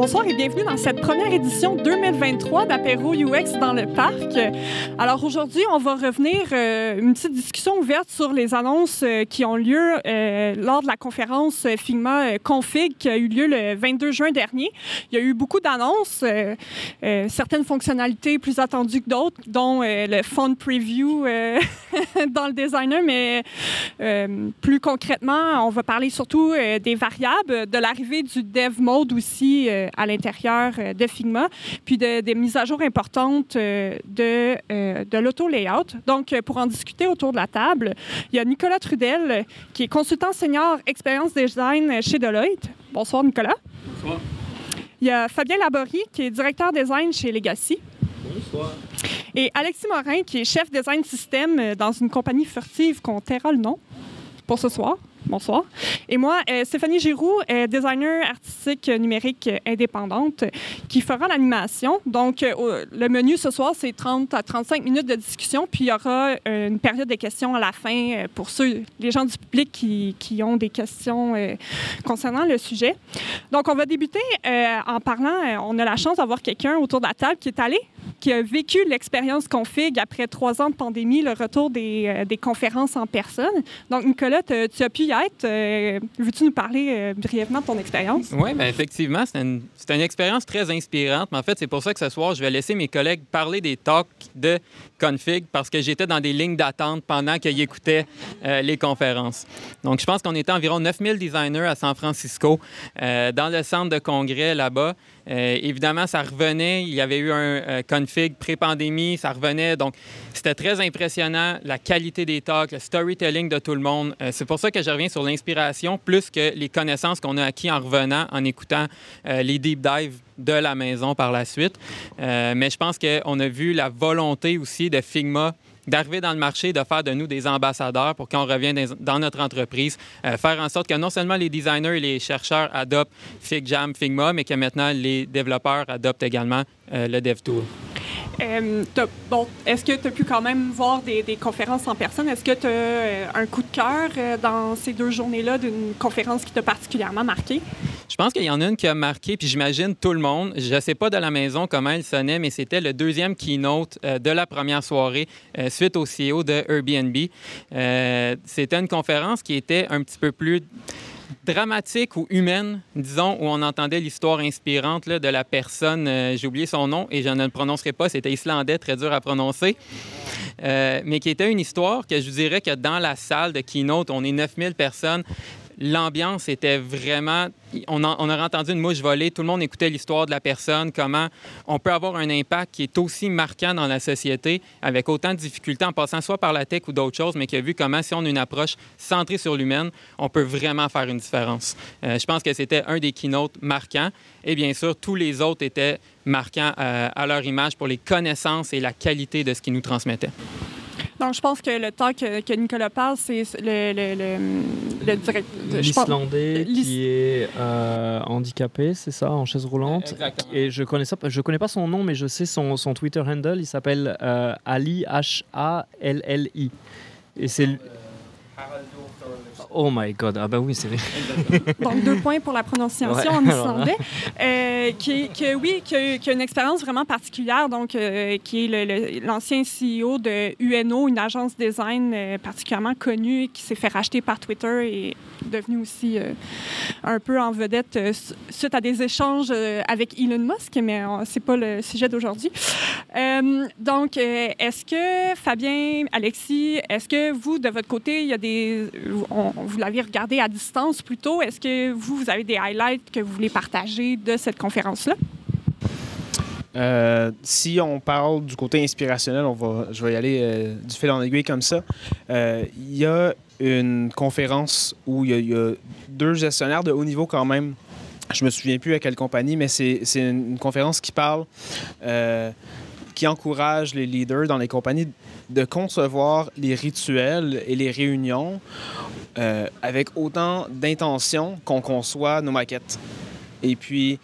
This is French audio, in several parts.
Bonsoir et bienvenue dans cette première édition 2023 d'Apéro UX dans le parc. Alors aujourd'hui, on va revenir euh, une petite discussion ouverte sur les annonces euh, qui ont lieu euh, lors de la conférence Figma Config qui a eu lieu le 22 juin dernier. Il y a eu beaucoup d'annonces, certaines fonctionnalités plus attendues que d'autres, dont le font preview dans le designer, mais plus concrètement, on va parler surtout des variables, de l'arrivée du dev mode aussi à l'intérieur euh, de Figma, puis de- des mises à jour importantes euh, de, euh, de l'auto-layout. Donc, pour en discuter autour de la table, il y a Nicolas Trudel, qui est consultant senior expérience design chez Deloitte. Bonsoir, Nicolas. Bonsoir. Il y a Fabien Laborie, qui est directeur design chez Legacy. Bonsoir. Et Alexis Morin, qui est chef design système dans une compagnie furtive qu'on taira le nom pour ce soir. Bonsoir. Et moi, euh, Stéphanie Giroux, euh, designer artistique numérique euh, indépendante, qui fera l'animation. Donc, le menu ce soir, c'est 30 à 35 minutes de discussion, puis il y aura une période de questions à la fin pour ceux, les gens du public qui, qui ont des questions concernant le sujet. Donc, on va débuter en parlant, on a la chance d'avoir quelqu'un autour de la table qui est allé qui a vécu l'expérience config après trois ans de pandémie, le retour des, euh, conférences en personne. Donc, Nicolas, tu as pu y être. Euh, Veux-tu nous parler euh, brièvement de ton expérience? Oui, bien effectivement, c'est une, une expérience très inspirante. Mais en fait, c'est pour ça que ce soir, je vais laisser mes collègues parler des talks de config parce que j'étais dans des lignes d'attente pendant qu'ils écoutaient les conférences. Donc, je pense qu'on était environ 9000 designers à San Francisco, dans le centre de congrès là-bas. Euh, évidemment, ça revenait. Il y avait eu un euh, config pré-pandémie, ça revenait. Donc, c'était très impressionnant, la qualité des talks, le storytelling de tout le monde. Euh, c'est pour ça que je reviens sur l'inspiration plus que les connaissances qu'on a acquis en revenant, en écoutant les deep dives de la maison par la suite. Mais je pense qu'on a vu la volonté aussi de Figma d'arriver dans le marché, de faire de nous des ambassadeurs pour quand on revient dans- dans notre entreprise, euh, faire en sorte que non seulement les designers et les chercheurs adoptent FigJam, Figma, mais que maintenant les développeurs adoptent également euh, le DevTool. Euh, bon, Est-ce que tu as pu quand même voir des, conférences en personne? Est-ce que tu as un coup de cœur euh, dans ces deux journées-là d'une conférence qui t'a particulièrement marqué? Je pense qu'il y en a une qui a marqué, puis j'imagine tout le monde. Je ne sais pas de la maison comment elle sonnait, mais c'était le deuxième keynote euh, de la première soirée euh, suite au CEO de Airbnb. Euh, c'était une conférence qui était un petit peu plus dramatique ou humaine, disons, où on entendait l'histoire inspirante là, de la personne. euh, J'ai oublié son nom et je ne le prononcerai pas. C'était islandais, très dur à prononcer. Euh, mais qui était une histoire que je dirais que dans la salle de keynote, on est 9000 personnes. L'ambiance était vraiment. On a, on a entendu une mouche voler. Tout le monde écoutait l'histoire de la personne, comment on peut avoir un impact qui est aussi marquant dans la société, avec autant de difficultés en passant soit par la tech ou d'autres choses, mais qui a vu comment, si on a une approche centrée sur l'humaine, on peut vraiment faire une différence. Euh, je pense que c'était un des keynotes marquants. Et bien sûr, tous les autres étaient marquants euh, à leur image pour les connaissances et la qualité de ce qu'ils nous transmettaient. Donc, je pense que le temps que, que Nicolas parle, c'est le, le, le, le direct. L'Islandais l'Is- qui est euh, handicapé, c'est ça, en chaise roulante. Exactement. Et je connais ça, je connais pas son nom, mais je sais son, son Twitter handle. Il s'appelle euh, Ali H A L L I. Et c'est Oh my god, ah bah oui, c'est Donc, deux points pour la prononciation Ouais. en islandais. Euh, qui, qui- oui, qui a, qui a une expérience vraiment particulière, donc, euh, qui est l'ancien CEO de UNO, une agence design euh, particulièrement connue, qui s'est fait racheter par Twitter et devenu aussi un peu en vedette euh, su- suite à des échanges euh, avec Elon Musk, mais c'est pas le sujet d'aujourd'hui. Euh, donc, est-ce que Fabien, Alexis, est-ce que vous, de votre côté, il y a des, vous l'avez regardé à distance plutôt, est-ce que vous, vous avez des highlights que vous voulez partager de cette conférence-là? Si on parle du côté inspirationnel, on va, je vais y aller du fil en aiguille comme ça. Il y a une conférence où il y, a- deux gestionnaires de haut niveau quand même. Je me souviens plus à quelle compagnie, mais c'est une, une conférence qui parle, euh, qui encourage les leaders dans les compagnies de concevoir les rituels et les réunions euh, avec autant d'intention qu'on conçoit nos maquettes. Et puis,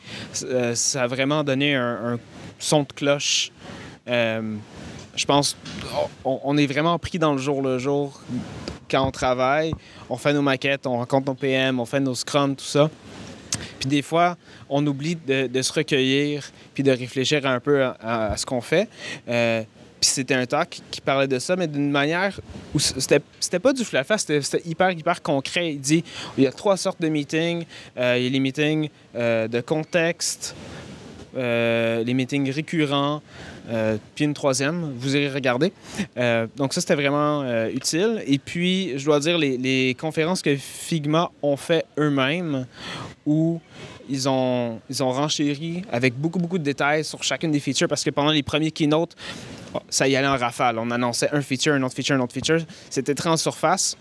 euh, ça a vraiment donné un son de cloche. Je pense on, est vraiment pris dans le jour le jour quand on travaille. On fait nos maquettes, on rencontre nos PM, on fait nos scrums, tout ça. Puis des fois, on oublie de, se recueillir puis de réfléchir un peu à, ce qu'on fait. Euh, puis c'était un talk qui parlait de ça, mais d'une manière où c'était pas du flafla, c'était c'était hyper, hyper concret. Il dit il y a trois sortes de meetings. Euh, il y a les meetings euh, de contexte, les meetings récurrents, euh, puis une troisième, vous irez regarder. Euh, donc ça, c'était vraiment euh, utile. Et puis, je dois dire, les, conférences que Figma ont fait eux-mêmes, où ils ont, ils ont renchéri avec beaucoup, beaucoup de détails sur chacune des features, parce que pendant les premiers keynotes, ça y allait en rafale. On annonçait un feature, un autre feature, un autre feature. C'était très en surface.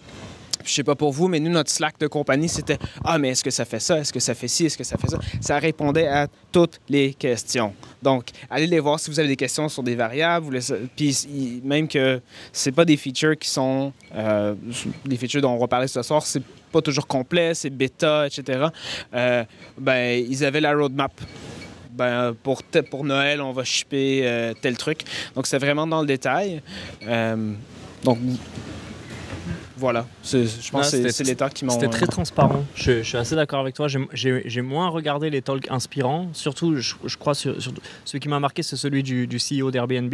Puis, Je sais pas pour vous, mais nous, notre Slack de compagnie, c'était Ah, mais est-ce que ça fait ça? Est-ce que ça fait ci? Est-ce que ça fait ça? Ça répondait à toutes les questions. Donc, allez les voir si vous avez des questions sur des variables. Puis, même que c'est pas des features qui sont euh, des features dont on va parler ce soir, c'est pas toujours complet, c'est bêta, etc. Euh, ben, ils avaient la roadmap. Ben, pour, pour Noël, on va shipper euh, tel truc. Donc, c'est vraiment dans le détail. Euh, donc, voilà. C'est- Je pense que c'est- talks qui m'ont. C'était très transparent. Je, je suis assez d'accord avec toi. J'ai- moins regardé les talks inspirants. Surtout, je, je crois, sur, sur- celui qui m'a marqué, c'est celui du, du CEO d'Airbnb.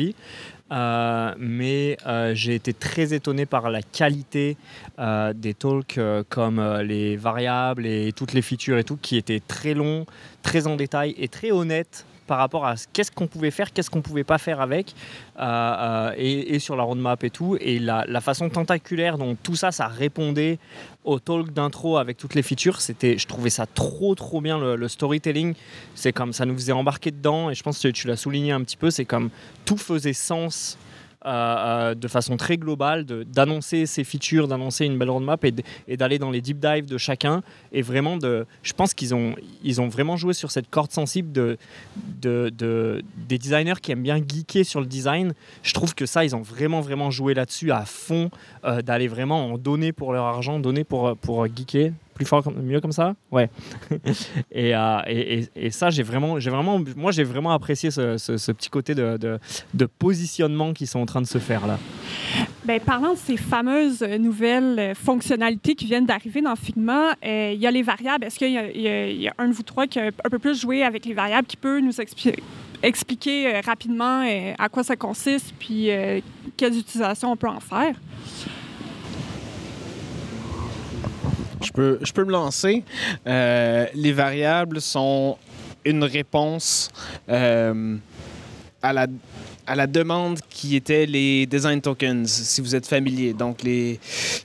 Euh, mais euh, j'ai été très étonné par la qualité euh, des talks euh, comme euh, les variables et toutes les features et tout, qui étaient très longs, très en détail et très honnêtes par rapport à ce- qu'est-ce qu'on pouvait faire, qu'est-ce qu'on pouvait pas faire avec, euh, euh, et, sur la roadmap et tout, et la, la façon tentaculaire dont tout ça, ça répondait au talk d'intro avec toutes les features, c'était, je trouvais ça trop trop bien le, le storytelling. C'est comme ça nous faisait embarquer dedans, et je pense que tu l'as souligné un petit peu, c'est comme tout faisait sens. Euh, euh, de façon très globale, d'annoncer ces features, d'annoncer une belle roadmap et, d'aller dans les deep dives de chacun. Et vraiment, de, je pense qu'ils ont, ils ont vraiment joué sur cette corde sensible de, de, de- des designers qui aiment bien geeker sur le design. Je trouve que ça, ils ont vraiment, vraiment joué là-dessus à fond, euh, d'aller vraiment en donner pour leur argent, donner pour, pour geeker. Plus fort, mieux comme ça Ouais. et, euh, et, ça, j'ai vraiment, j'ai vraiment, moi, j'ai vraiment apprécié ce, petit côté de, positionnement qui sont en train de se faire là. Ben, parlant de ces fameuses nouvelles euh, fonctionnalités qui viennent d'arriver dans Figma, euh, il y a les variables. Est-ce qu'il y, a- un de vous trois qui a un peu plus joué avec les variables qui peut nous expli- expliquer euh, rapidement à quoi ça consiste puis quelles utilisations on peut en faire? Je peux, je peux me lancer. Euh, les variables sont une réponse euh, à, la, à la demande qui était les design tokens, si vous êtes familier. Donc, les,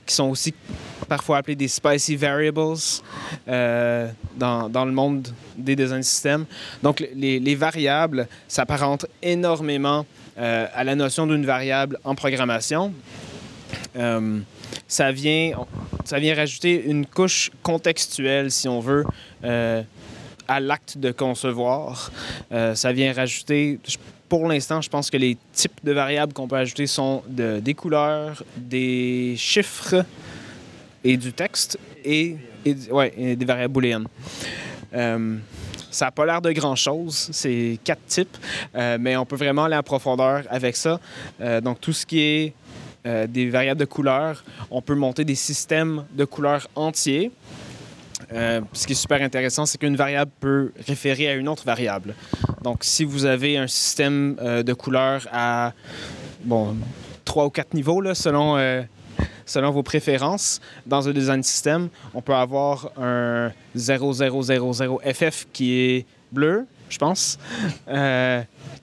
qui sont aussi parfois appelés des spicy variables euh, dans, dans le monde des design systems. Donc, les, les variables s'apparentent énormément à la notion d'une variable en programmation. Euh, ça vient, ça vient rajouter une couche contextuelle, si on veut, euh, à l'acte de concevoir. Euh, ça vient rajouter, pour l'instant, je pense que les types de variables qu'on peut ajouter sont de- des couleurs, des chiffres et du texte et, des variables booléennes. Ça n'a pas l'air de grand-chose, c'est quatre types, mais on peut vraiment aller en profondeur avec ça. Donc, tout ce qui est euh, des variables de couleurs, on peut monter des systèmes de couleurs entiers. Euh, ce qui est super intéressant, c'est qu'une variable peut référer à une autre variable. Donc, si vous avez un système euh, de couleurs à bon, trois ou quatre niveaux, là, selon, selon vos préférences, dans un design system, on peut avoir un 0000FF qui est bleu, je pense,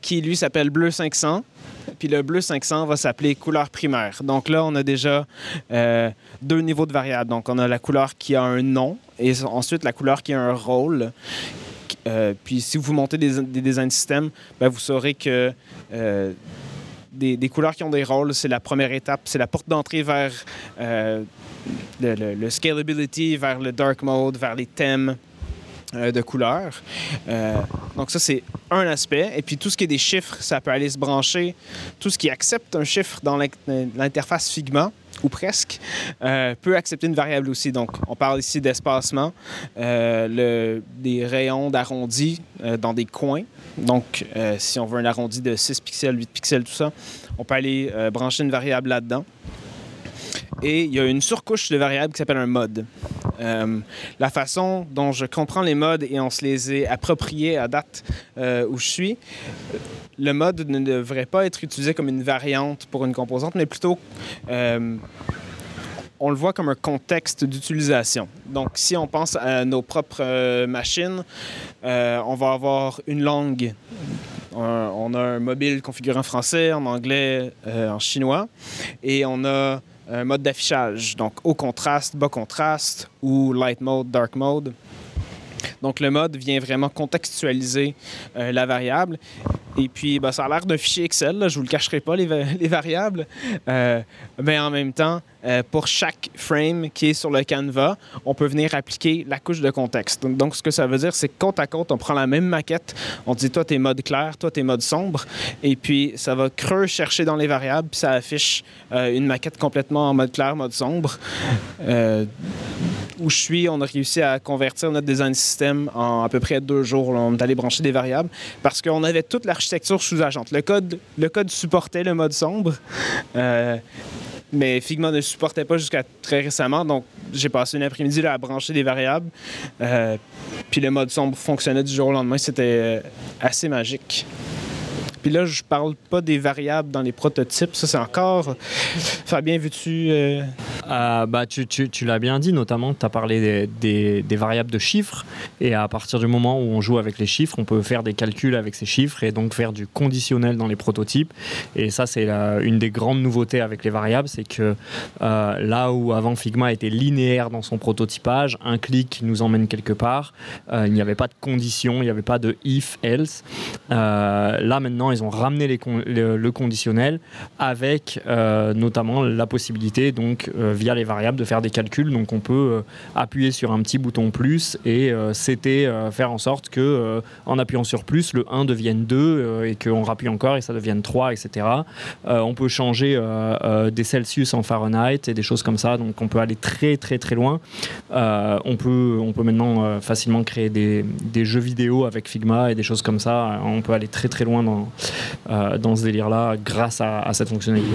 qui lui s'appelle bleu 500. Puis le bleu 500 va s'appeler couleur primaire. Donc là, on a déjà euh, deux niveaux de variables. Donc on a la couleur qui a un nom et ensuite la couleur qui a un rôle. Euh, puis si vous montez des, des design systems, ben, vous saurez que euh, des, couleurs qui ont des rôles, c'est la première étape, c'est la porte d'entrée vers le, scalability, vers le dark mode, vers les thèmes de couleurs. Donc ça, c'est un aspect. Et puis tout ce qui est des chiffres, ça peut aller se brancher. Tout ce qui accepte un chiffre dans l'in- l'interface Figma, ou presque, euh, peut accepter une variable aussi. Donc on parle ici d'espacement, euh, des rayons d'arrondi euh, dans des coins. Donc euh, si on veut un arrondi de 6 pixels, 8 pixels, tout ça, on peut aller euh, brancher une variable là-dedans. Et il y a une surcouche de variables qui s'appelle un mode. Euh, la façon dont je comprends les modes et on se les est appropriés à date euh, où je suis, le mode ne devrait pas être utilisé comme une variante pour une composante, mais plutôt euh, on le voit comme un contexte d'utilisation. Donc, si on pense à nos propres machines, on va avoir une langue. On a un mobile configuré en français, en anglais, en chinois, et on a un mode d'affichage, donc haut contraste, bas contraste, ou light mode, dark mode. Donc, le mode vient vraiment contextualiser euh, la variable. Et puis, ben, ça a l'air d'un fichier Excel, je ne vous le cacherai pas, les, va- les variables. Euh, mais en même temps, euh, pour chaque frame qui est sur le canevas, on peut venir appliquer la couche de contexte. Donc, ce que ça veut dire, c'est que côte à côte, on prend la même maquette, on dit toi, t'es mode clair, toi, t'es mode sombre, et puis ça va creux chercher dans les variables, puis ça affiche euh, une maquette complètement en mode clair, mode sombre. Où je suis, on a réussi à convertir notre design system en à peu près deux jours. On est allé brancher des variables parce qu'on avait toute l'architecture sous-agente. Le code, le code supportait le mode sombre, euh, mais Figma ne supportait pas jusqu'à très récemment. Donc, j'ai passé une après-midi à brancher des variables. Euh, puis le mode sombre fonctionnait du jour au lendemain. C'était euh, assez magique. Puis là, je parle pas des variables dans les prototypes. Ça, c'est encore. Fabien, veux-tu. euh, Euh, bah, tu, l'as bien dit, notamment, tu as parlé des, variables de chiffres. Et à partir du moment où on joue avec les chiffres, on peut faire des calculs avec ces chiffres et donc faire du conditionnel dans les prototypes. Et ça, c'est une des grandes nouveautés avec les variables c'est que euh, là où avant Figma était linéaire dans son prototypage, un clic nous emmène quelque part, euh, il n'y avait pas de condition, il n'y avait pas de if, else. Là, maintenant, ils ont ramené le, conditionnel avec euh, notamment la possibilité, donc, euh, via les variables, de faire des calculs. Donc, on peut euh, appuyer sur un petit bouton plus et c'était faire en sorte que, en appuyant sur plus, le 1 devienne 2 euh, et qu'on rappuie encore et ça devienne 3, etc. On peut changer des Celsius en Fahrenheit et des choses comme ça. Donc, on peut aller très, très, très loin. On, peut, on peut maintenant facilement créer des jeux vidéo avec Figma et des choses comme ça. On peut aller très, très loin dans, euh, dans ce délire-là grâce à, cette fonctionnalité.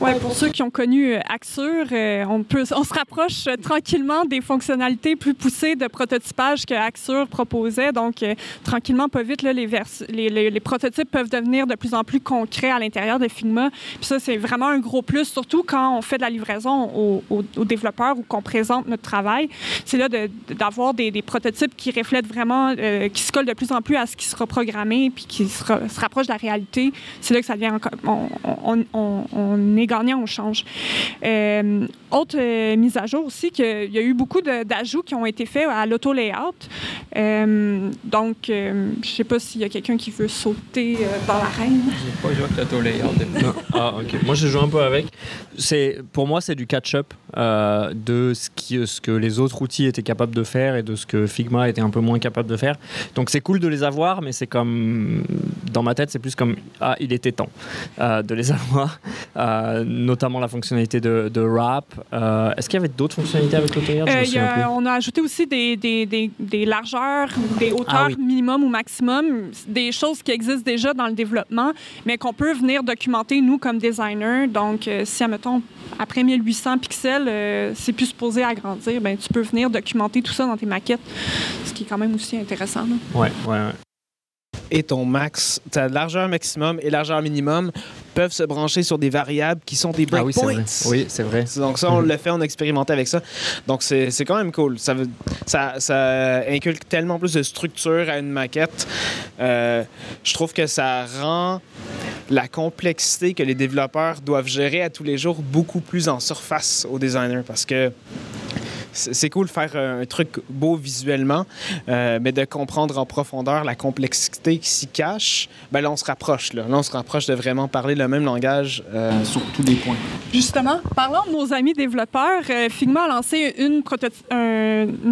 Ouais, pour ceux qui ont connu euh, Axure, euh, on, peut, on se rapproche tranquillement des fonctionnalités plus poussées de prototypage que Axure proposait. Donc, tranquillement, pas vite, là, les, prototypes peuvent devenir de plus en plus concrets à l'intérieur de Figma. Puis ça, c'est vraiment un gros plus, surtout quand on fait de la livraison aux, développeurs ou qu'on présente notre travail. C'est là d'avoir des, prototypes qui reflètent vraiment, qui se collent de plus en plus à ce qui sera programmé puis qui se, ra- se rapproche de la réalité. C'est là que ça devient encore... On, on- on- on est gagnant, on change. Euh, autre euh, mise à jour aussi, qu'il y a eu beaucoup d'ajouts qui ont été faits à l'auto-layout. Euh, donc, euh, je ne sais pas s'il y a quelqu'un qui veut sauter euh, dans l'arène. J'ai pas joué avec l'auto layout depuis. Ah, ok. Moi, j'ai joué un peu avec. Pour moi, c'est du catch-up euh, de ce, qui, ce que les autres outils étaient capables de faire et de ce que Figma était un peu moins capable de faire. Donc, c'est cool de les avoir, mais c'est comme. Dans ma tête, c'est plus comme. Ah, il était temps euh, de les avoir. Euh, notamment la fonctionnalité de, de wrap. Euh, est-ce qu'il y avait d'autres fonctionnalités avec plus. on a ajouté aussi des, des, des, des largeurs, des hauteurs Ah oui. minimum ou maximum, des choses qui existent déjà dans le développement, mais qu'on peut venir documenter, nous, comme designers. Donc, si, admettons, après 1800 pixels, c'est plus supposé agrandir, ben, tu peux venir documenter tout ça dans tes maquettes, ce qui est quand même aussi intéressant. là. Ouais, ouais, ouais. Et ton max, ta largeur maximum et largeur minimum peuvent se brancher sur des variables qui sont des Ah oui, c'est breakpoints. vrai. Oui, c'est vrai. Donc ça, on Mhm. l'a fait, on a expérimenté avec ça. Donc c'est c'est quand même cool. Ça, veut- ça, ça inculque tellement plus de structure à une maquette. Euh, je trouve que ça rend la complexité que les développeurs doivent gérer à tous les jours beaucoup plus en surface aux designers parce que c'est cool de faire un truc beau visuellement, euh, mais de comprendre en profondeur la complexité qui s'y cache, ben là, on se rapproche. Là. On se rapproche de vraiment parler le même langage euh, sur tous les points. Justement, parlant de nos amis développeurs, euh, Figma a lancé une,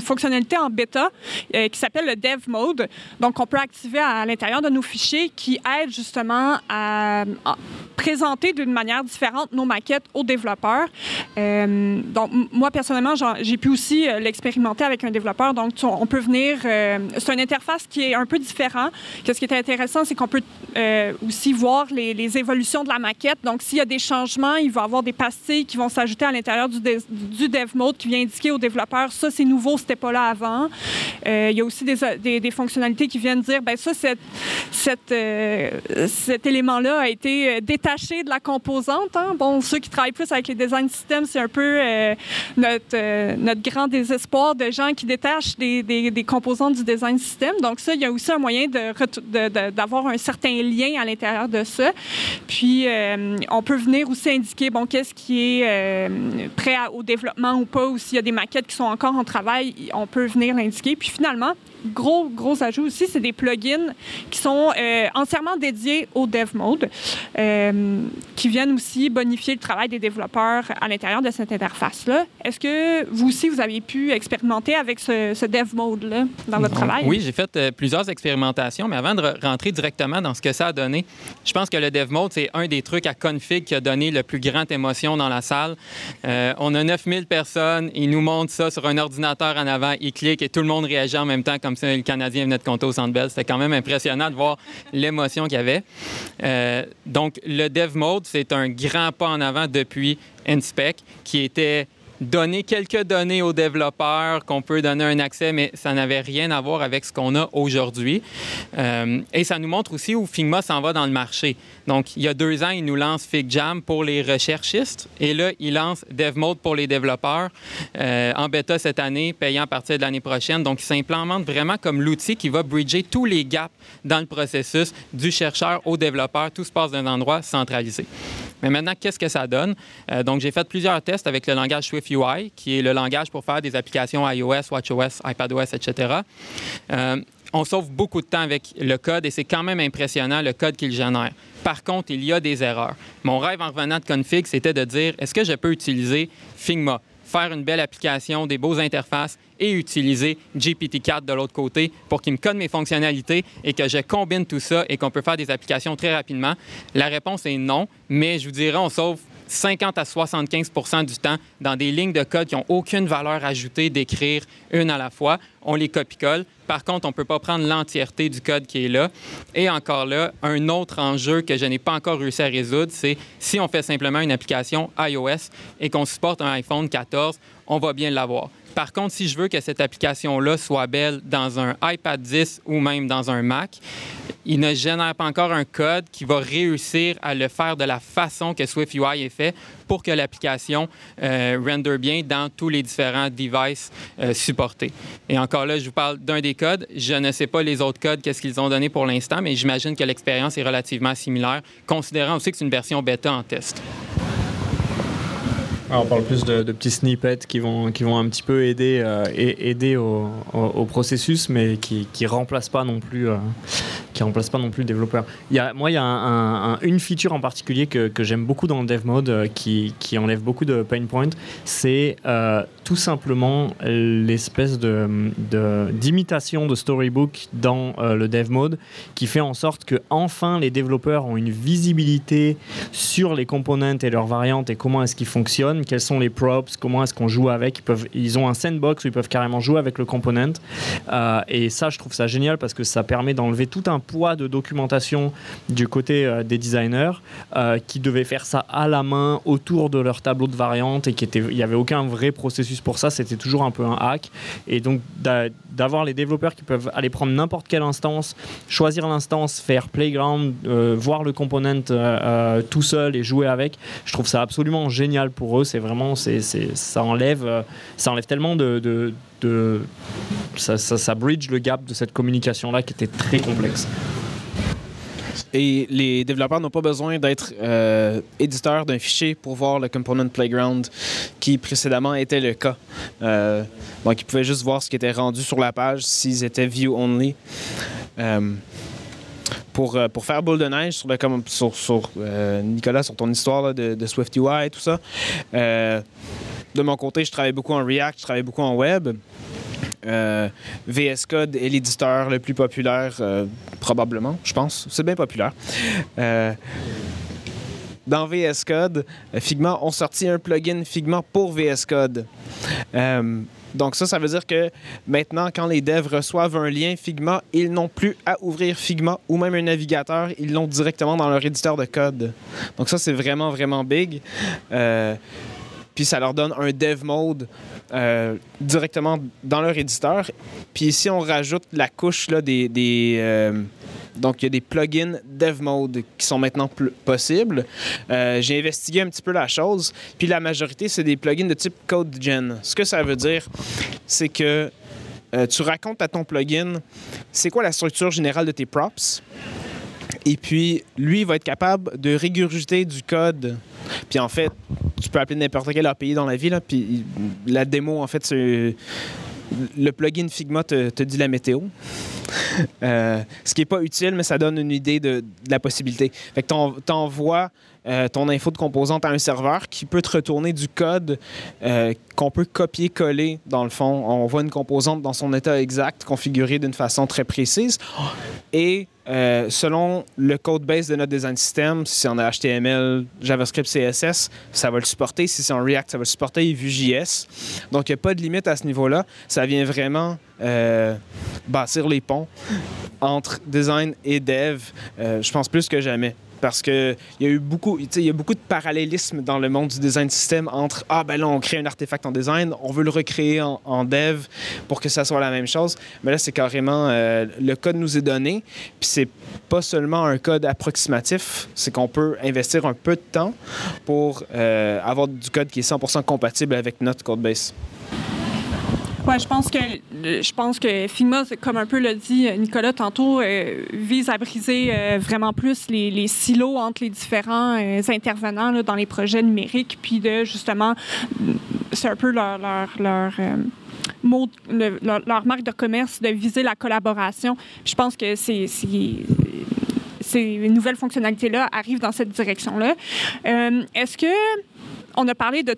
fonctionnalité en bêta euh, qui s'appelle le Dev Mode. Donc, on peut activer à, l'intérieur de nos fichiers qui aide justement à, à présenter d'une manière différente nos maquettes aux développeurs. Euh, donc, moi, personnellement, j'ai pu aussi l'expérimenter avec un développeur. Donc, on peut venir... c'est une interface qui est un peu différente. Ce qui est intéressant, c'est qu'on peut aussi voir les, évolutions de la maquette. Donc, s'il y a des changements, il va y avoir des pastilles qui vont s'ajouter à l'intérieur du, du dev mode qui vient indiquer au développeur ça, c'est nouveau, c'était pas là avant. il y a aussi des, des, fonctionnalités qui viennent dire ben ça, cette, cette, cet élément-là a été détaché de la composante. Hein. Bon, ceux qui travaillent plus avec les design systems, c'est un peu euh, notre, euh, notre grand désespoir de gens qui détachent des, des, du design system. Donc ça, il y a aussi un moyen d'avoir un certain lien à l'intérieur de ça. Puis, euh, on peut venir aussi indiquer, bon, qu'est-ce qui est prêt au développement ou pas, ou s'il y a des maquettes qui sont encore en travail, on peut venir l'indiquer. Puis finalement, gros, gros ajout aussi, c'est des plugins qui sont euh, entièrement dédiés au dev mode, euh, qui viennent aussi bonifier le travail des développeurs à l'intérieur de cette interface-là. Est-ce que vous aussi, vous avez pu expérimenter avec ce, dev mode-là dans votre travail? Oui, j'ai fait euh, plusieurs expérimentations, mais avant de rentrer directement dans ce que ça a donné, je pense que le dev mode, c'est un des trucs à config qui a donné le plus grande émotion dans la salle. on a 9000 personnes, ils nous montrent ça sur un ordinateur en avant, ils cliquent et tout le monde réagit en même temps comme si le Canadien venait de compter au Centre Bell. C'était quand même impressionnant de voir l'émotion qu'il y avait. Euh, donc, le Dev Mode, c'est un grand pas en avant depuis Inspec, qui était donner quelques données aux développeurs, qu'on peut donner un accès, mais ça n'avait rien à voir avec ce qu'on a aujourd'hui. Euh, et ça nous montre aussi où Figma s'en va dans le marché. Donc, il y a deux ans, il nous lance FigJam pour les recherchistes et là, il lance DevMode pour les développeurs euh, en bêta cette année, payant à partir de l'année prochaine. Donc, il s'implémente vraiment comme l'outil qui va bridger tous les gaps dans le processus du chercheur au développeur. Tout se passe d'un endroit centralisé. Mais maintenant, qu'est-ce que ça donne? Euh, donc, j'ai fait plusieurs tests avec le langage SwiftUI, qui est le langage pour faire des applications iOS, WatchOS, iPadOS, etc. Euh, on sauve beaucoup de temps avec le code et c'est quand même impressionnant le code qu'il génère. Par contre, il y a des erreurs. Mon rêve en revenant de config, c'était de dire est-ce que je peux utiliser Figma, faire une belle application, des beaux interfaces et utiliser GPT-4 de l'autre côté pour qu'il me code mes fonctionnalités et que je combine tout ça et qu'on peut faire des applications très rapidement? La réponse est non, mais je vous dirais, on sauve 50 à 75% du temps dans des lignes de code qui n'ont aucune valeur ajoutée d'écrire une à la fois. On les copie-colle. Par contre, on ne peut pas prendre l'entièreté du code qui est là. Et encore là, un autre enjeu que je n'ai pas encore réussi à résoudre, c'est si on fait simplement une application iOS et qu'on supporte un iPhone 14, on va bien l'avoir. Par contre, si je veux que cette application-là soit belle dans un iPad 10 ou même dans un Mac, il ne génère pas encore un code qui va réussir à le faire de la façon que SwiftUI est fait pour que l'application euh, bien dans tous les différents devices euh, supportés. Et encore là, je vous parle d'un des codes. Je ne sais pas les autres codes, qu'est-ce qu'ils ont donné pour l'instant, mais j'imagine que l'expérience est relativement similaire, considérant aussi que c'est une version bêta en test. Ah, on parle plus de, petits snippets qui vont, qui vont un petit peu aider, euh, aider au, processus, mais qui ne remplacent pas non plus, euh, qui pas non plus le développeur. Il y a, moi, il y a un, une feature en particulier que, que j'aime beaucoup dans le dev mode, euh, qui, qui, enlève beaucoup de pain points, c'est tout simplement l'espèce de, d'imitation de, storybook dans le dev mode, qui fait en sorte que enfin les développeurs ont une visibilité sur les components et leurs variantes et comment est-ce qu'ils fonctionnent quels sont les props, comment est-ce qu'on joue avec. Ils, ont un sandbox où ils peuvent carrément jouer avec le component. Euh, et ça, je trouve ça génial parce que ça permet d'enlever tout un poids de documentation du côté euh, des designers euh, qui devaient faire ça à la main autour de leur tableau de variantes et qu'il n'y avait aucun vrai processus pour ça. C'était toujours un peu un hack. Et donc, d'avoir les développeurs qui peuvent aller prendre n'importe quelle instance, choisir l'instance, faire playground, voir le component tout seul et jouer avec, je trouve ça absolument génial pour eux c'est vraiment, c'est, ça, enlève, euh, ça enlève tellement de. de, ça, ça, bridge le gap de cette communication-là qui était très complexe. Et les développeurs n'ont pas besoin d'être euh, éditeurs d'un fichier pour voir le component playground qui précédemment était le cas. Euh, donc, ils pouvaient juste voir ce qui était rendu sur la page s'ils étaient view only. Euh, pour, euh, pour faire boule de neige sur, sur, sur euh, Nicolas, sur ton histoire de, de SwiftUI et tout ça. Euh, de mon côté, je travaille beaucoup en React, je travaille beaucoup en web. VS Code est l'éditeur le plus populaire, probablement, je pense. C'est bien populaire. dans VS Code, Figma ont sorti un plugin Figma pour VS Code. Donc ça, ça veut dire que maintenant, quand les devs reçoivent un lien Figma, ils n'ont plus à ouvrir Figma ou même un navigateur, ils l'ont directement dans leur éditeur de code. Donc ça, c'est vraiment, vraiment big. Euh, puis ça leur donne un dev mode euh, directement dans leur éditeur. Puis ici, on rajoute la couche là, des... euh, donc, il y a des plugins dev mode qui sont maintenant possibles. Euh, j'ai investigué un petit peu la chose. Puis la majorité, c'est des plugins de type CodeGen. Ce que ça veut dire, c'est que euh, tu racontes à ton plugin c'est quoi la structure générale de tes props? Et puis, lui, il va être capable de régurgiter du code. Puis en fait, tu peux appeler n'importe quel API dans la vie. Puis la démo, en fait, c'est le plugin Figma te, dit la météo. Euh, ce qui n'est pas utile, mais ça donne une idée de, la possibilité. Fait que tu envoies euh, ton info de composante à un serveur qui peut te retourner du code euh, qu'on peut copier-coller dans le fond. On voit une composante dans son état exact, configurée d'une façon très précise. Et euh, selon le code base de notre design system, si c'est en HTML, JavaScript, CSS, ça va le supporter. Si c'est en React, ça va le supporter Vue.js. Donc, il n'y a pas de limite à ce niveau-là. Ça vient vraiment bâtir les ponts entre design et dev, je pense plus que jamais parce qu'il y a eu beaucoup, y a beaucoup de parallélisme dans le monde du design système entre ah ben là on crée un artefact en design, on veut le recréer en, dev pour que ça soit la même chose, mais là c'est carrément euh, le code nous est donné, puis c'est pas seulement un code approximatif, c'est qu'on peut investir un peu de temps pour euh, avoir du code qui est 100% compatible avec notre code base. Ouais, je pense que je pense que Figma, comme un peu l'a dit Nicolas tantôt, euh, vise à briser euh, vraiment plus les, silos entre les différents euh, intervenants dans les projets numériques, puis de justement, c'est un peu leur, leur, leur mot, leur, marque de commerce de viser la collaboration. Je pense que c'est ces nouvelles fonctionnalités-là arrivent dans cette direction-là. Est-ce que on a parlé de.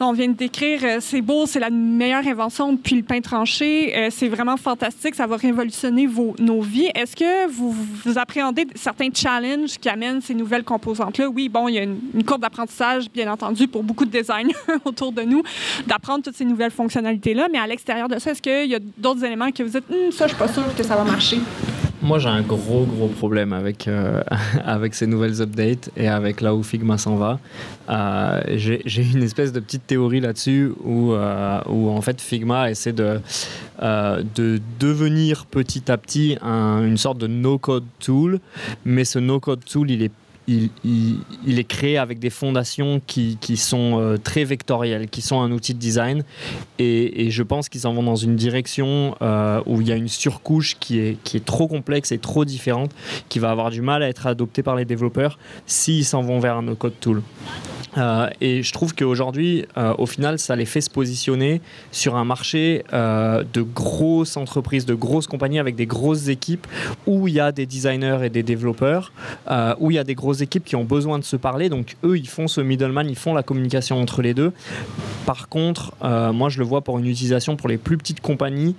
On vient de décrire, euh, c'est beau, c'est la meilleure invention depuis le pain tranché. Euh, c'est vraiment fantastique, ça va révolutionner vos, nos vies. Est-ce que vous, appréhendez certains challenges qui amènent ces nouvelles composantes-là? Oui, bon, il y a une, courbe d'apprentissage, bien entendu, pour beaucoup de designers autour de nous, d'apprendre toutes ces nouvelles fonctionnalités-là. Mais à l'extérieur de ça, est-ce qu'il y a d'autres éléments que vous dites, hum, ça, je suis pas sûr que ça va marcher? Moi, j'ai un gros, gros problème avec, euh, avec ces nouvelles updates et avec là où Figma s'en va. Euh, j'ai une espèce de petite théorie là-dessus où, euh, où, en fait, Figma essaie de, de devenir petit à petit une sorte de no-code tool, mais ce no-code tool, il est il, est créé avec des fondations qui, sont euh, très vectorielles, qui sont un outil de design. Et, je pense qu'ils s'en vont dans une direction euh, où il y a une surcouche qui est, qui est trop complexe et trop différente, qui va avoir du mal à être adoptée par les développeurs s'ils s'en vont vers un no-code tool. Euh, et je trouve qu'aujourd'hui, euh, au final, ça les fait se positionner sur un marché euh, de grosses entreprises, de grosses compagnies avec des grosses équipes où il y a des designers et des développeurs, où il y a des grosses équipes qui ont besoin de se parler. Donc eux, ils font ce middleman, ils font la communication entre les deux. Par contre, moi, je le vois pour une utilisation pour les plus petites compagnies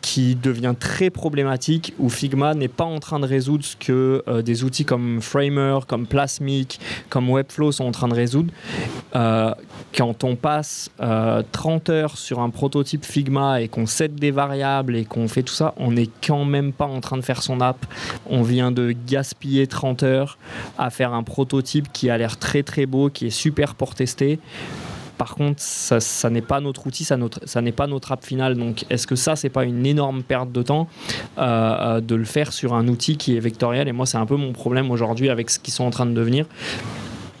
qui devient très problématique où Figma n'est pas en train de résoudre ce que euh, des outils comme Framer, comme Plasmic, comme Webflow sont en train de résoudre. Euh, quand on passe 30 euh, heures sur un prototype Figma et qu'on set des variables et qu'on fait tout ça, on n'est quand même pas en train de faire son app. On vient de gaspiller 30 heures à faire un prototype qui a l'air très très beau, qui est super pour tester par contre, ça, n'est pas notre outil, ça, n'est pas notre app finale. Donc, est-ce que ça, c'est pas une énorme perte de temps euh, euh, de le faire sur un outil qui est vectoriel? Et moi, c'est un peu mon problème aujourd'hui avec ce qu'ils sont en train de devenir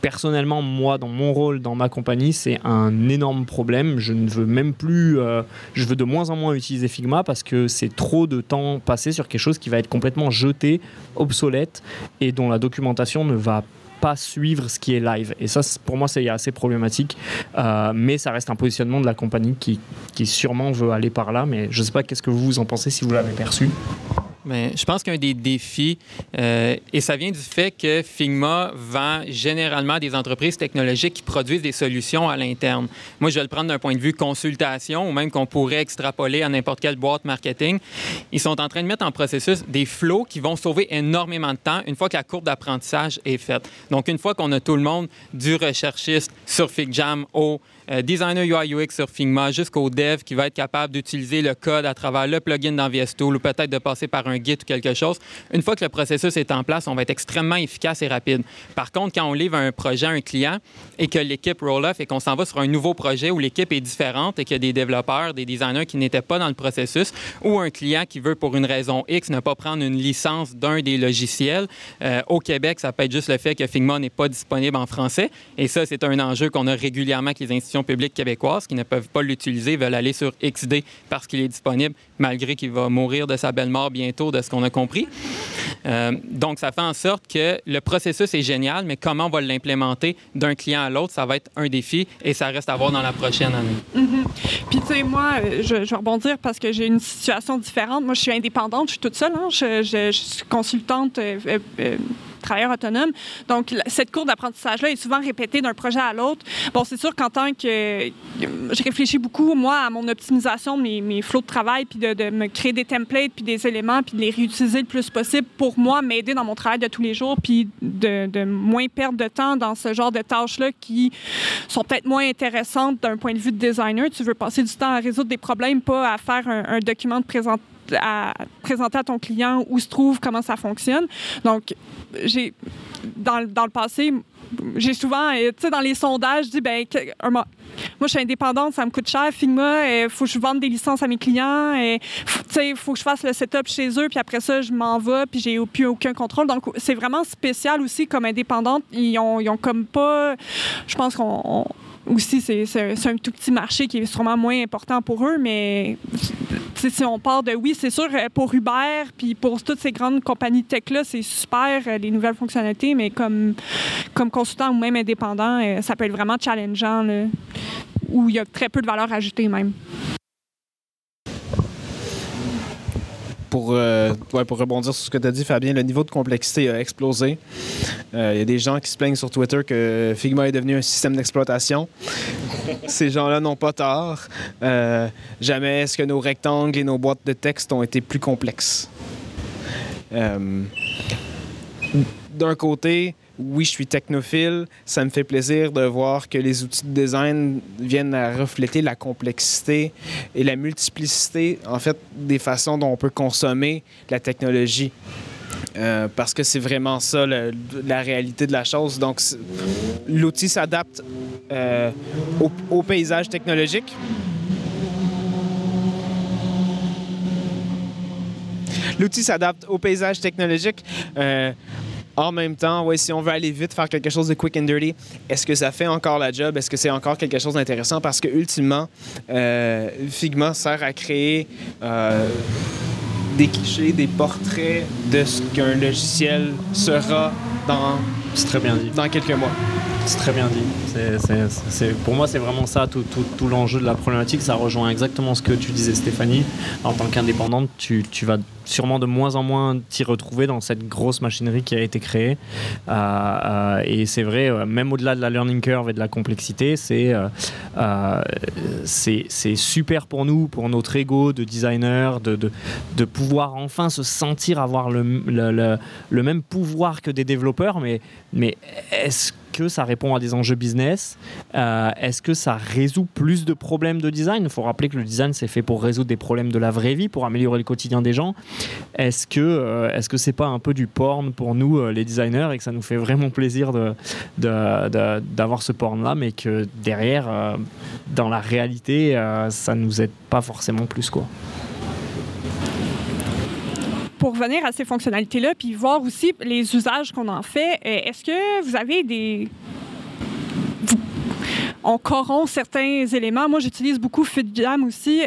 personnellement, moi, dans mon rôle, dans ma compagnie, c'est un énorme problème. Je ne veux même plus, euh, je veux de moins en moins utiliser Figma parce que c'est trop de temps passé sur quelque chose qui va être complètement jeté, obsolète et dont la documentation ne va pas suivre ce qui est live. Et ça, pour moi, c'est assez problématique. Euh, mais ça reste un positionnement de la compagnie qui, qui sûrement veut aller par là. Mais je sais pas qu'est-ce que vous en pensez si vous l'avez perçu? Je pense qu'un des défis, euh, et ça vient du fait que Figma vend généralement des entreprises technologiques qui produisent des solutions à l'interne. Moi, je vais le prendre d'un point de vue consultation, ou même qu'on pourrait extrapoler à n'importe quelle boîte marketing. Ils sont en train de mettre en processus des flows qui vont sauver énormément de temps une fois que la courbe d'apprentissage est faite. Donc, une fois qu'on a tout le monde, du recherchiste sur FigJam au euh, designer UI UX sur Figma jusqu'au dev qui va être capable d'utiliser le code à travers le plugin dans VS Tool ou peut-être de passer par un Git ou quelque chose. Une fois que le processus est en place, on va être extrêmement efficace et rapide. Par contre, quand on livre un projet à un client et que l'équipe roll-off et qu'on s'en va sur un nouveau projet où l'équipe est différente et qu'il y a des développeurs, des designers qui n'étaient pas dans le processus ou un client qui veut pour une raison X ne pas prendre une licence d'un des logiciels, euh, au Québec, ça peut être juste le fait que Figma n'est pas disponible en français. Et ça, c'est un enjeu qu'on a régulièrement avec les institutions publiques québécoises qui ne peuvent pas l'utiliser, veulent aller sur XD parce qu'il est disponible, malgré qu'il va mourir de sa belle mort bientôt, de ce qu'on a compris. Euh, donc, ça fait en sorte que le processus est génial, mais comment on va l'implémenter d'un client à l'autre, ça va être un défi et ça reste à voir dans la prochaine année. Mm-hmm. Puis, tu sais, moi, euh, je, vais rebondir parce que j'ai une situation différente. Moi, je suis indépendante, je suis toute seule. Hein. Je, suis consultante. Euh, travailleur autonome. Donc, cette courbe d'apprentissage-là est souvent répétée d'un projet à l'autre. Bon, c'est sûr qu'en tant que. Je réfléchis beaucoup, moi, à mon optimisation de mes, mes flots de travail, puis de, me créer des templates, puis des éléments, puis de les réutiliser le plus possible pour moi, m'aider dans mon travail de tous les jours, puis de, de moins perdre de temps dans ce genre de tâches-là qui sont peut-être moins intéressantes d'un point de vue de designer. Tu veux passer du temps à résoudre des problèmes, pas à faire un document de présentation à présenter à ton client où se trouve, comment ça fonctionne. Donc, j'ai dans, dans le passé, j'ai souvent, euh, tu sais, dans les sondages, je dis, ben, moi, je suis indépendante, ça me coûte cher. Figma, il euh, faut que je vende des licences à mes clients. Et, il faut que je fasse le setup chez eux, puis après ça, je m'en vais, puis j'ai plus aucun contrôle. Donc, c'est vraiment spécial aussi comme indépendante. Ils ont, ils ont comme pas. Je pense qu'on aussi, c'est un tout petit marché qui est sûrement moins important pour eux, mais si on part de oui, c'est sûr, euh, pour Uber, puis pour toutes ces grandes compagnies tech-là, c'est super, euh, les nouvelles fonctionnalités, mais comme, consultant ou même indépendant, euh, ça peut être vraiment challengeant, où il y a très peu de valeur ajoutée même. Pour, euh, pour rebondir sur ce que tu as dit, Fabien, le niveau de complexité a explosé. Euh, il y a des gens qui se plaignent sur Twitter que Figma est devenu un système d'exploitation. Ces gens-là n'ont pas tort. Euh, jamais est-ce que nos rectangles et nos boîtes de texte ont été plus complexes? D'un côté, oui, je suis technophile. Ça me fait plaisir de voir que les outils de design viennent à refléter la complexité et la multiplicité, en fait, des façons dont on peut consommer la technologie. Euh, parce que c'est vraiment ça la réalité de la chose. Donc, l'outil s'adapte euh, au, paysage technologique. L'outil s'adapte au paysage technologique. Euh, en même temps, ouais, si on veut aller vite, faire quelque chose de quick and dirty, est-ce que ça fait encore la job? Est-ce que c'est encore quelque chose d'intéressant? Parce que ultimement, euh, Figma sert à créer euh, des clichés, des portraits de ce qu'un logiciel sera dans, très bien dit. dans quelques mois. C'est très bien dit. pour moi, c'est vraiment ça, tout, l'enjeu de la problématique. Ça rejoint exactement ce que tu disais, Stéphanie. En tant qu'indépendante, tu, vas sûrement de moins en moins t'y retrouver dans cette grosse machinerie qui a été créée. Euh, euh, et c'est vrai, euh, même au-delà de la learning curve et de la complexité, c'est super pour nous, pour notre ego de designer, de, pouvoir enfin se sentir avoir le, même pouvoir que des développeurs. Mais, mais est-ce que ça répond à des enjeux business Est-ce que ça résout plus de problèmes de design? Il faut rappeler que le design, c'est fait pour résoudre des problèmes de la vraie vie, pour améliorer le quotidien des gens. Est-ce que euh, est-ce que pas un peu du porn pour nous euh, les designers et que ça nous fait vraiment plaisir d'avoir ce porn là, mais que derrière, euh, dans la réalité, ça nous aide pas forcément plus quoi? Pour revenir à ces fonctionnalités-là, puis voir aussi les usages qu'on en fait, est-ce que vous avez des... on corrompt certains éléments? Moi, j'utilise beaucoup FitJam aussi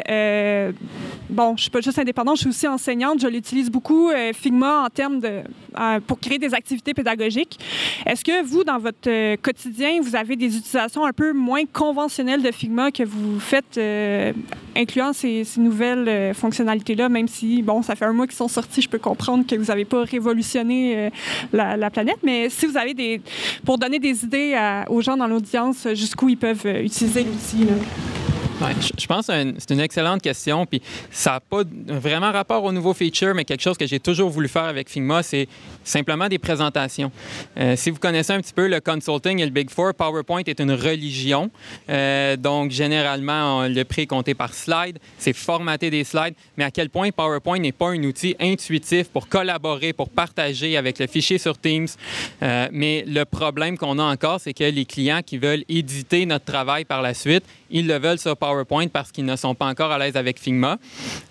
bon, je suis pas juste indépendante, je suis aussi enseignante. Je l'utilise beaucoup, euh, Figma, en termes de, euh, pour créer des activités pédagogiques. Est-ce que vous, dans votre euh, quotidien, vous avez des utilisations un peu moins conventionnelles de Figma que vous faites, incluant ces, nouvelles fonctionnalités-là, même si, bon, ça fait un mois qu'ils sont sortis, je peux comprendre que vous n'avez pas révolutionné la, planète, mais si vous avez des... pour donner des idées aux gens dans l'audience jusqu'où ils peuvent utiliser l'outil. Je pense que c'est une excellente question. Puis ça n'a pas vraiment rapport au nouveau feature, mais quelque chose que j'ai toujours voulu faire avec Figma, c'est simplement des présentations. Euh, si vous connaissez un petit peu le consulting et le Big Four, PowerPoint est une religion. Euh, donc, généralement, le prix est compté par slide. C'est formater des slides. Mais à quel point PowerPoint n'est pas un outil intuitif pour collaborer, pour partager avec le fichier sur Teams. Euh, mais le problème qu'on a encore, c'est que les clients qui veulent éditer notre travail par la suite, ils le veulent sur PowerPoint parce qu'ils ne sont pas encore à l'aise avec Figma.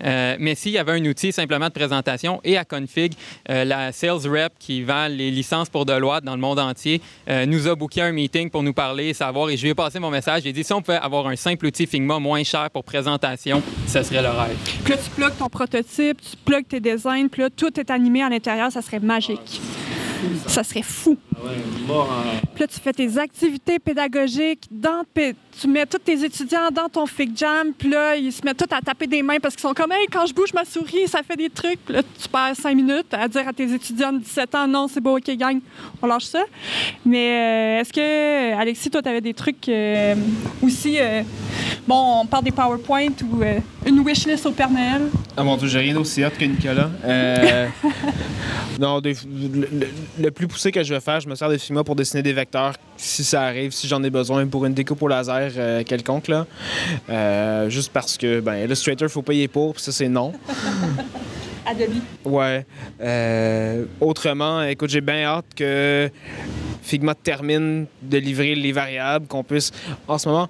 Euh, mais s'il y avait un outil simplement de présentation et à config, euh, la sales rep qui vend les licences pour Deloitte dans le monde entier euh, nous a booké un meeting pour nous parler, savoir, et je lui ai passé mon message. J'ai dit si on pouvait avoir un simple outil Figma moins cher pour présentation, ce serait le rêve. Puis là, tu plugues ton prototype, tu plugues tes designs, puis là, tout est animé à l'intérieur, ça serait magique. Ça serait fou. Ah puis là, tu fais tes activités pédagogiques dans tu mets tous tes étudiants dans ton Fig Jam, puis là, ils se mettent tous à taper des mains parce qu'ils sont comme, hey, quand je bouge ma souris, ça fait des trucs. Puis là, tu perds cinq minutes à dire à tes étudiants de 17 ans, non, c'est beau, OK, gang, on lâche ça. Mais euh, est-ce que, Alexis, toi, tu avais des trucs euh, aussi, euh, bon, on parle des PowerPoint ou une wishlist au Père Noël? Ah mon Dieu, j'ai rien d'aussi hot que Nicolas. non, le, plus poussé que je vais faire, je me sers des Figma pour dessiner des vecteurs si ça arrive, si j'en ai besoin pour une découpe au laser euh, quelconque. Là. Euh, juste parce que ben, Illustrator, faut payer pour, puis ça, c'est non. Adobe. Ouais. Euh, autrement, écoute, j'ai bien hâte que Figma termine de livrer les variables, qu'on puisse. En ce moment,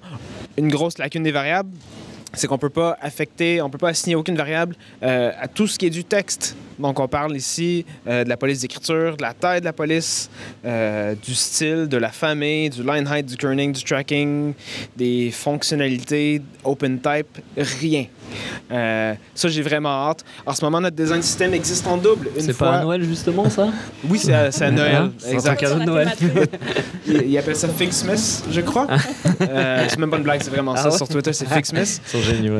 une grosse lacune des variables, c'est qu'on peut pas affecter, on peut pas assigner aucune variable à tout ce qui est du texte. Donc, on parle ici euh, de la police d'écriture, de la taille de la police, euh, du style, de la famille, du line height, du kerning, du tracking, des fonctionnalités, open type, rien. Euh, ça, j'ai vraiment hâte. En ce moment, notre design system existe en double. C'est pas à Noël, justement, ça? Oui, c'est à, à, Noël. C'est un cadeau de Noël. il, appelle ça Fixmas, je crois. c'est même pas une blague, c'est vraiment ça. Ah Sur Twitter, c'est Fixmas. Ils sont géniaux.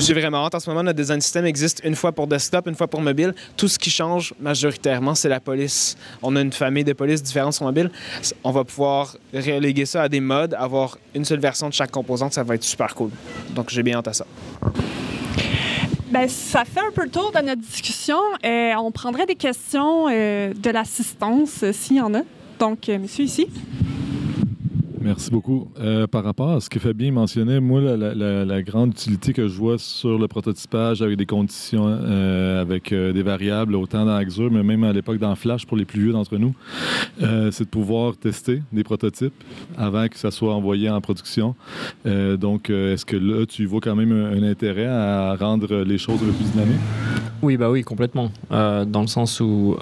J'ai vraiment hâte. En ce moment, notre design system existe une fois pour desktop, une fois pour mobile. Tout ce qui change majoritairement, c'est la police. On a une famille de polices différentes sur mobile. On va pouvoir reléguer ça à des modes, avoir une seule version de chaque composante. Ça va être super cool. Donc, j'ai bien hâte à ça. Ben, ça fait un peu le tour de notre discussion. Euh, on prendrait des questions euh, de l'assistance, euh, s'il y en a. Donc, monsieur ici. Merci beaucoup. Euh, par rapport à ce que Fabien mentionnait, moi, la, grande utilité que je vois sur le prototypage avec des conditions, euh, avec euh, des variables, autant dans Axure, mais même à l'époque dans Flash pour les plus vieux d'entre nous, c'est de pouvoir tester des prototypes avant que ça soit envoyé en production. donc, est-ce que là, tu vois quand même un, intérêt à rendre les choses un peu plus dynamiques? Oui, bah oui, complètement. dans le sens où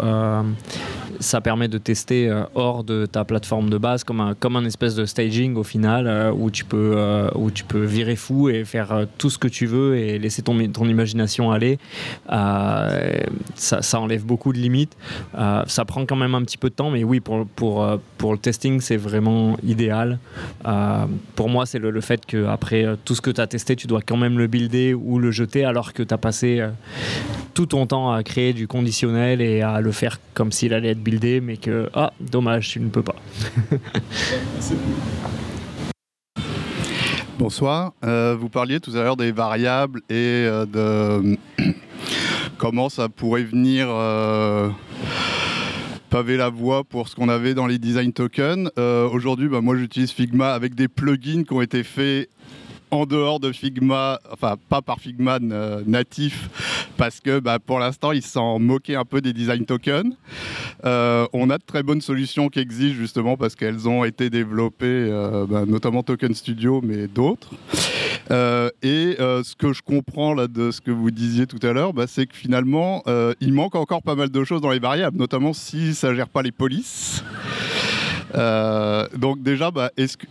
ça permet de tester euh, hors de ta plateforme de base comme un, comme un espèce de staging au final euh, où, tu peux, euh, où tu peux virer fou et faire tout ce que tu veux et laisser ton, ton imagination aller. Ça, enlève beaucoup de limites. ça prend quand même un petit peu de temps, mais oui, pour, pour, pour le testing, c'est vraiment idéal. pour moi, c'est le, le, fait qu'après tout ce que tu as testé, tu dois quand même le builder ou le jeter alors que tu as passé tout ton temps à créer du conditionnel et à le faire comme s'il allait être mais que, ah, dommage, tu ne peux pas. Bonsoir. Euh, vous parliez tout à l'heure des variables et euh, de comment ça pourrait venir euh, paver la voie pour ce qu'on avait dans les design tokens. Aujourd'hui, bah, moi j'utilise Figma avec des plugins qui ont été faits en dehors de Figma, enfin pas par Figma euh, natif, parce que bah, pour l'instant ils s'en moquaient un peu des design tokens. Euh, on a de très bonnes solutions qui existent justement parce qu'elles ont été développées, euh, bah, notamment Token Studio, mais d'autres. et ce que je comprends de ce que vous disiez tout à l'heure, bah, c'est que finalement il manque encore pas mal de choses dans les variables, notamment si ça gère pas les polices. donc déjà, est-ce que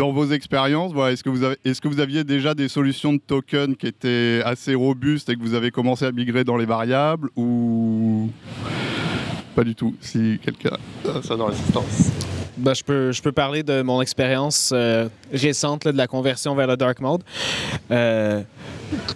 dans vos expériences, est-ce que, vous est-ce que vous aviez déjà des solutions de token qui étaient assez robustes et que vous avez commencé à migrer dans les variables ou pas du tout? Si quelqu'un ça dans l'assistance. Ben, je, peux, je peux parler de mon expérience euh, récente là, de la conversion vers le dark mode. Euh,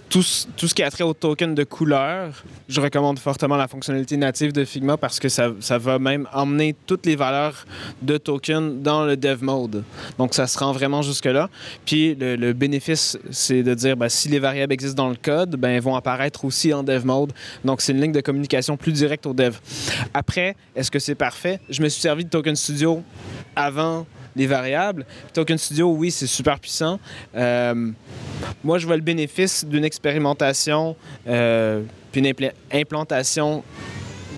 tout, tout ce qui a trait au token de couleur, je recommande fortement la fonctionnalité native de Figma parce que ça, ça va même emmener toutes les valeurs de token dans le dev mode. Donc ça se rend vraiment jusque-là. Puis le, le bénéfice, c'est de dire ben, si les variables existent dans le code, ben, elles vont apparaître aussi en dev mode. Donc c'est une ligne de communication plus directe au dev. Après, est-ce que c'est parfait? Je me suis servi de Token Studio avant les variables. Token Studio, oui, c'est super puissant. Euh, moi, je vois le bénéfice d'une expérimentation euh, puis une impl- implantation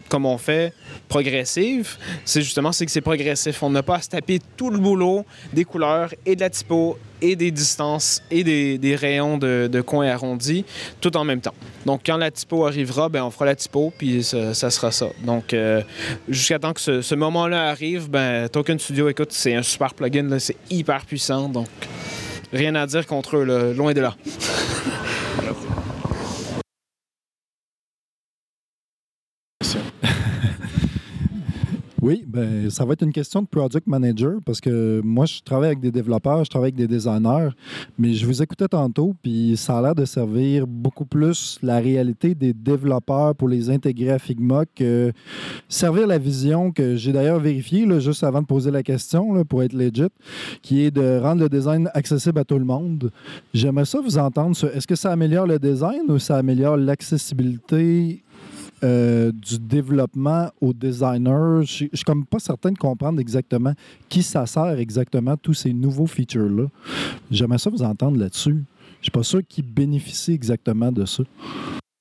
comme on fait progressive, c'est justement que c'est progressif. On n'a pas à se taper tout le boulot des couleurs et de la typo et des distances et des, rayons de, coins arrondis tout en même temps. Donc quand la typo arrivera, ben on fera la typo puis ça, sera ça. Donc euh, jusqu'à temps que ce, moment-là arrive, ben Token Studio, écoute, c'est un super plugin, c'est hyper puissant, donc rien à dire contre eux, loin de là. Oui, ben, ça va être une question de project manager parce que moi, je travaille avec des développeurs, je travaille avec des designers, mais je vous écoutais tantôt, puis ça a l'air de servir beaucoup plus la réalité des développeurs pour les intégrer à Figma que servir la vision que j'ai d'ailleurs vérifiée juste avant de poser la question là, pour être legit, qui est de rendre le design accessible à tout le monde. J'aimerais ça vous entendre est-ce que ça améliore le design ou ça améliore l'accessibilité euh, du développement aux designers. Je ne suis comme pas certain de comprendre exactement qui ça sert exactement, tous ces nouveaux features-là. J'aimerais ça vous entendre là-dessus. Je ne suis pas sûr qui bénéficie exactement de ça.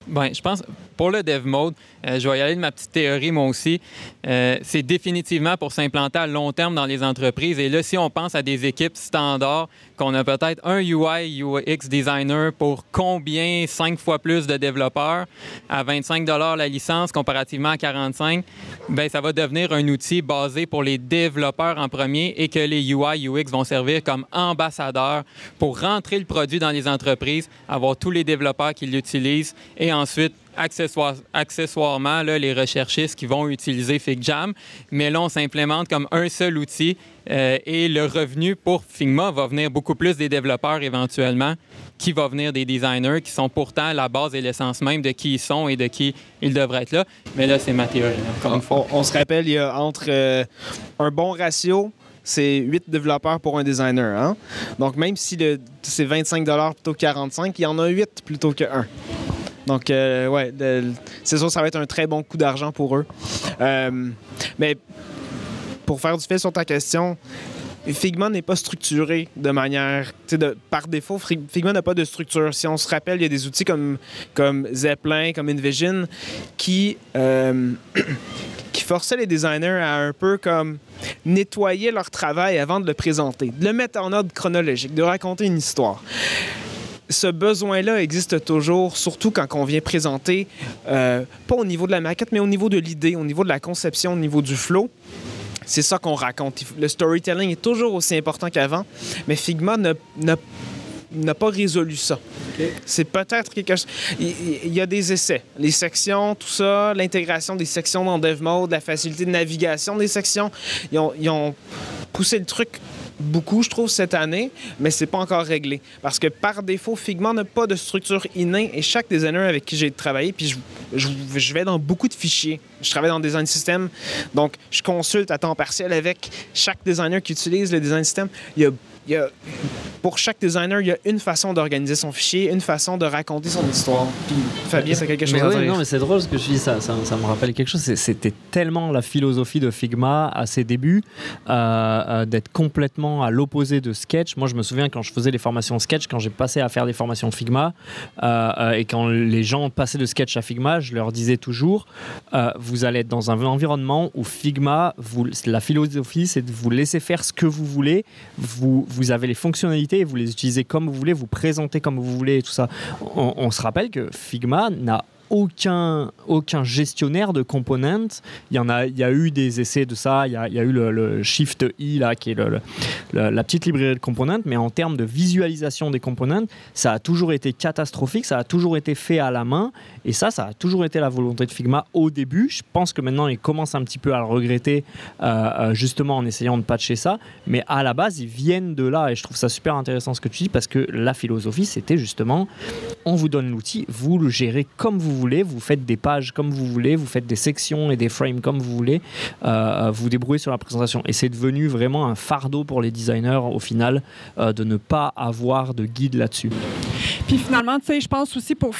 Ben, je pense, pour le dev mode, euh, je vais y aller de ma petite théorie, moi aussi. Euh, c'est définitivement pour s'implanter à long terme dans les entreprises. Et là, si on pense à des équipes standards, qu'on a peut-être un UI, UX designer pour combien, cinq fois plus de développeurs, à 25 la licence comparativement à 45, ben, ça va devenir un outil basé pour les développeurs en premier et que les UI, UX vont servir comme ambassadeurs pour rentrer le produit dans les entreprises, avoir tous les développeurs qui l'utilisent et ensuite accessoire- accessoirement là, les recherchistes qui vont utiliser FigJam. Mais là, on s'implémente comme un seul outil euh, et le revenu pour Figma va venir beaucoup plus des développeurs éventuellement qui va venir des designers qui sont pourtant la base et l'essence même de qui ils sont et de qui ils devraient être là. Mais là, c'est ma théorie, une fois. On, on se rappelle, il y a entre euh, un bon ratio, c'est 8 développeurs pour un designer. hein? Donc, même si c'est 25 plutôt que 45, il y en a 8 plutôt que 1. Donc, euh, ouais, c'est sûr, ça va être un très bon coup d'argent pour eux. Euh, mais pour faire du fait sur ta question, Figma n'est pas structuré de manière. par défaut, Figma n'a pas de structure. Si on se rappelle, il y a des outils comme, comme Zeppelin, comme InVision, qui, euh, qui forçaient les designers à un peu comme nettoyer leur travail avant de le présenter, de le mettre en ordre chronologique, de raconter une histoire. Ce besoin-là existe toujours, surtout quand on vient présenter, euh, pas au niveau de la maquette, mais au niveau de l'idée, au niveau de la conception, au niveau du flow. C'est ça qu'on raconte. Le storytelling est toujours aussi important qu'avant, mais Figma n'a- pas résolu ça. C'est peut-être quelque chose. Il, y a des essais. Les sections, tout ça, l'intégration des sections dans Dev Mode, la facilité de navigation des sections. Ils ont, ils ont poussé le truc beaucoup, je trouve, cette année, mais c'est pas encore réglé. Parce que par défaut, Figma n'a pas de structure innée et chaque designer avec qui j'ai travaillé, puis je, vais dans beaucoup de fichiers. Je travaille dans le design system, donc je consulte à temps partiel avec chaque designer qui utilise le design system. Il y a- pour chaque designer, il y a une façon d'organiser son fichier, une façon de raconter son histoire. Puis Fabien, c'est quelque chose Mais à ouais, dire? non, mais c'est drôle ce que je dis, ça, ça, ça me rappelle quelque chose. C'était tellement la philosophie de Figma à ses débuts, euh, euh, d'être complètement à l'opposé de Sketch. Moi, je me souviens quand je faisais les formations Sketch, quand j'ai passé à faire des formations Figma, euh, euh, et quand les gens passaient de Sketch à Figma, je leur disais toujours, euh, vous allez être dans un environnement où Figma, vous, la philosophie, c'est de vous laisser faire ce que vous voulez. Vous, vous avez les fonctionnalités, vous les utilisez comme vous voulez, vous présentez comme vous voulez et tout ça. On, on se rappelle que Figma n'a aucun, aucun gestionnaire de components. Il y, en a, il y a eu des essais de ça. Il y a, il y a eu le, Shift I, là, qui est la petite librairie de components. Mais en termes de visualisation des components, ça a toujours été catastrophique. Ça a toujours été fait à la main. Et ça, ça a toujours été la volonté de Figma au début. Je pense que maintenant, ils commencent un petit peu à le regretter, euh, justement en essayant de patcher ça. Mais à la base, ils viennent de là. Et je trouve ça super intéressant ce que tu dis parce que la philosophie, c'était justement on vous donne l'outil, vous le gérez comme vous voulez, vous faites des pages comme vous voulez, vous faites des sections et des frames comme vous voulez, euh, vous débrouillez sur la présentation. Et c'est devenu vraiment un fardeau pour les designers au final euh, de ne pas avoir de guide là-dessus. Puis finalement, tu sais, je pense aussi pour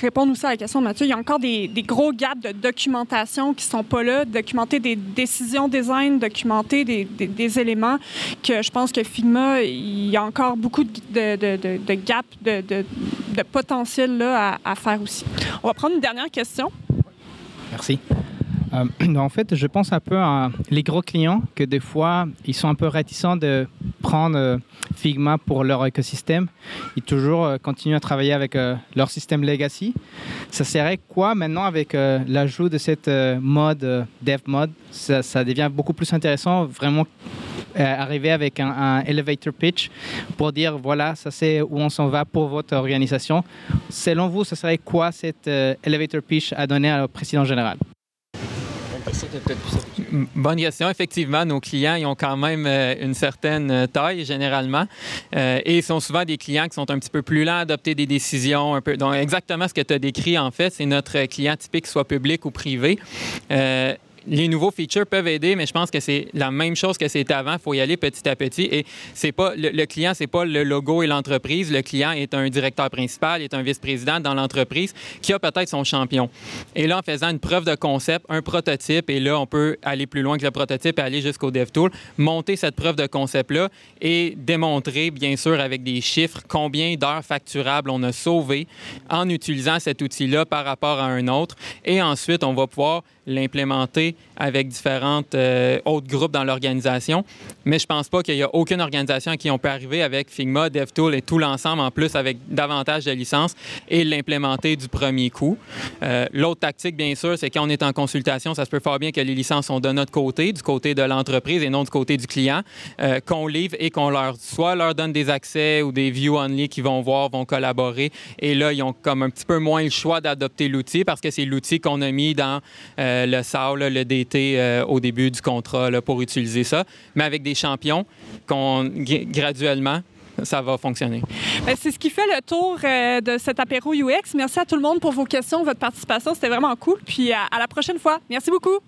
répondre aussi à la question de Mathieu, il y a encore des, gros gaps de documentation qui sont pas là, documenter des décisions design, documenter des, éléments que je pense que Figma, il y a encore beaucoup de, de gaps, de, de, de potentiel là, à, faire aussi. On va prendre une dernière question. Merci. Euh, en fait, je pense un peu à les gros clients que des fois, ils sont un peu réticents de prendre euh, Figma pour leur écosystème. Ils toujours euh, continuent à travailler avec leur système legacy. Ça serait quoi maintenant avec l'ajout de cette mode dev mode? Ça, devient beaucoup plus intéressant, vraiment arriver avec un, elevator pitch pour dire voilà, ça c'est où on s'en va pour votre organisation. Selon vous, ce serait quoi cet euh, elevator pitch à donner au président général? M- Bonne question. Effectivement, nos clients ils ont quand même euh, une certaine euh, taille généralement euh, et sont souvent des clients qui sont un petit peu plus lents à adopter des décisions. Un peu. Donc, exactement ce que tu as décrit, en fait, c'est notre client typique, soit public ou privé. Euh, les nouveaux features peuvent aider, mais je pense que c'est la même chose que c'était avant. Il faut y aller petit à petit. Et c'est pas le, client, c'est pas le logo et l'entreprise. Le client est un directeur principal, est un vice-président dans l'entreprise qui a peut-être son champion. Et là, en faisant une preuve de concept, un prototype, et là, on peut aller plus loin que le prototype et aller jusqu'au DevTool, monter cette preuve de concept-là et démontrer, bien sûr, avec des chiffres, combien d'heures facturables on a sauvé en utilisant cet outil-là par rapport à un autre. Et ensuite, on va pouvoir l'implémenter avec différentes euh, autres groupes dans l'organisation. Mais je pense pas qu'il y a aucune organisation qui on peut arriver avec Figma, DevTool et tout l'ensemble, en plus avec davantage de licences et l'implémenter du premier coup. Euh, L'autre tactique, bien sûr, c'est quand on est en consultation, ça se peut fort bien que les licences sont de notre côté, du côté de l'entreprise et non du côté du client, euh, qu'on livre et qu'on leur soit leur donne des accès ou des view only qui vont voir, vont collaborer. Et là, ils ont comme un petit peu moins le choix d'adopter l'outil parce que c'est l'outil qu'on a mis dans euh, le SAO, là, le DT euh, au début du contrat pour utiliser ça. Mais avec des champions, qu'on gra- graduellement, ça va fonctionner. Ben, c'est ce qui fait le tour euh, de cet apéro UX. Merci à tout le monde pour vos questions, votre participation. C'était vraiment cool. Puis à la prochaine fois. Merci beaucoup.